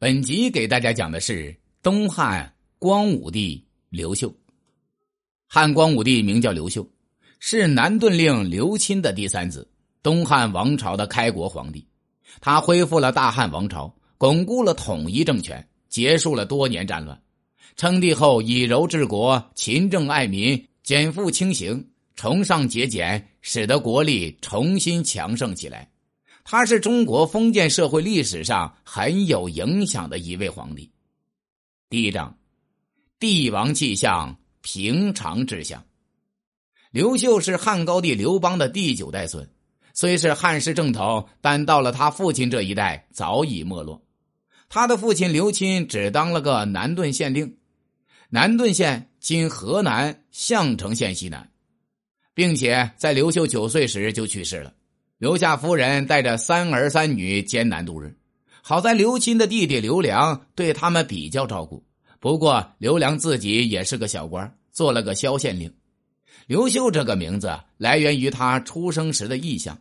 本集给大家讲的是东汉光武帝刘秀。汉光武帝名叫刘秀，是南顿令刘钦的第三子，东汉王朝的开国皇帝。他恢复了大汉王朝，巩固了统一政权，结束了多年战乱。称帝后以柔治国，勤政爱民，减负轻刑，崇尚节俭，使得国力重新强盛起来。他是中国封建社会历史上很有影响的一位皇帝。第一章，帝王气象，平常志向。刘秀是汉高帝刘邦的第九代孙，虽是汉室正统，但到了他父亲这一代早已没落。他的父亲刘钦只当了个南顿县令，南顿县今河南项城县西南，并且在刘秀九岁时就去世了。留下夫人带着三儿三女艰难度日，好在刘钦的弟弟刘良对他们比较照顾。不过刘良自己也是个小官，做了个萧县令。刘秀这个名字来源于他出生时的意象。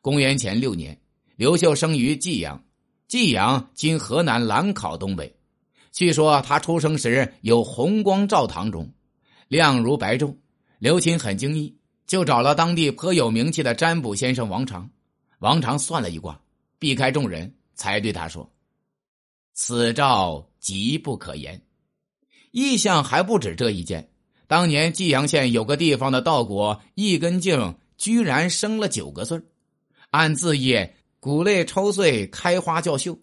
公元前六年，刘秀生于济阳，济阳今河南兰考东北。据说他出生时有红光照堂中，亮如白昼。刘钦很惊异。就找了当地颇有名气的占卜先生王长，王长算了一卦，避开众人，才对他说：“此兆极不可言。”异象还不止这一件。当年济阳县有个地方的稻谷一根茎居然生了九个穗按字义，谷类抽穗，开花叫秀，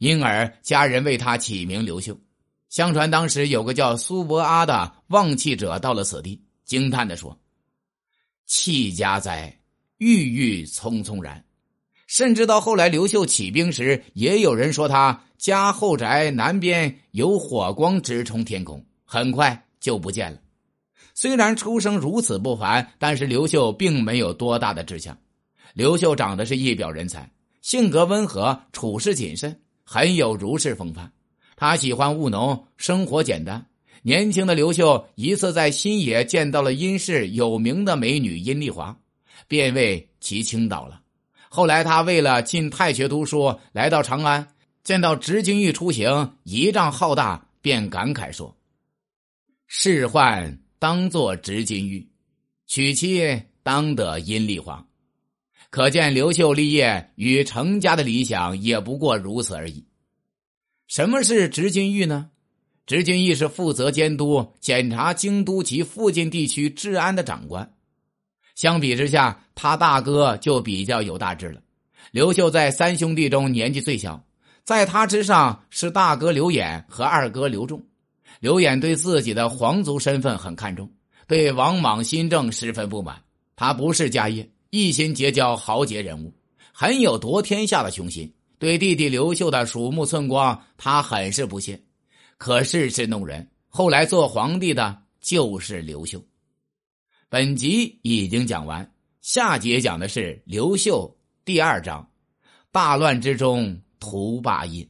因而家人为他起名刘秀。相传当时有个叫苏伯阿的望气者到了此地，惊叹的说。气家哉，郁郁葱葱然。甚至到后来，刘秀起兵时，也有人说他家后宅南边有火光直冲天空，很快就不见了。虽然出生如此不凡，但是刘秀并没有多大的志向。刘秀长得是一表人才，性格温和，处事谨慎，很有儒士风范。他喜欢务农，生活简单。年轻的刘秀一次在新野见到了殷氏有名的美女殷丽华，便为其倾倒了。后来他为了进太学读书，来到长安，见到执金玉出行，仪仗浩大，便感慨说：“仕宦当作执金玉，娶妻当得殷丽华。”可见刘秀立业与成家的理想也不过如此而已。什么是执金玉呢？执金义是负责监督、检查京都及附近地区治安的长官。相比之下，他大哥就比较有大志了。刘秀在三兄弟中年纪最小，在他之上是大哥刘演和二哥刘仲。刘演对自己的皇族身份很看重，对王莽新政十分不满。他不是家业，一心结交豪杰人物，很有夺天下的雄心。对弟弟刘秀的鼠目寸光，他很是不屑。可事事弄人，后来做皇帝的就是刘秀。本集已经讲完，下节讲的是刘秀第二章：大乱之中图霸印。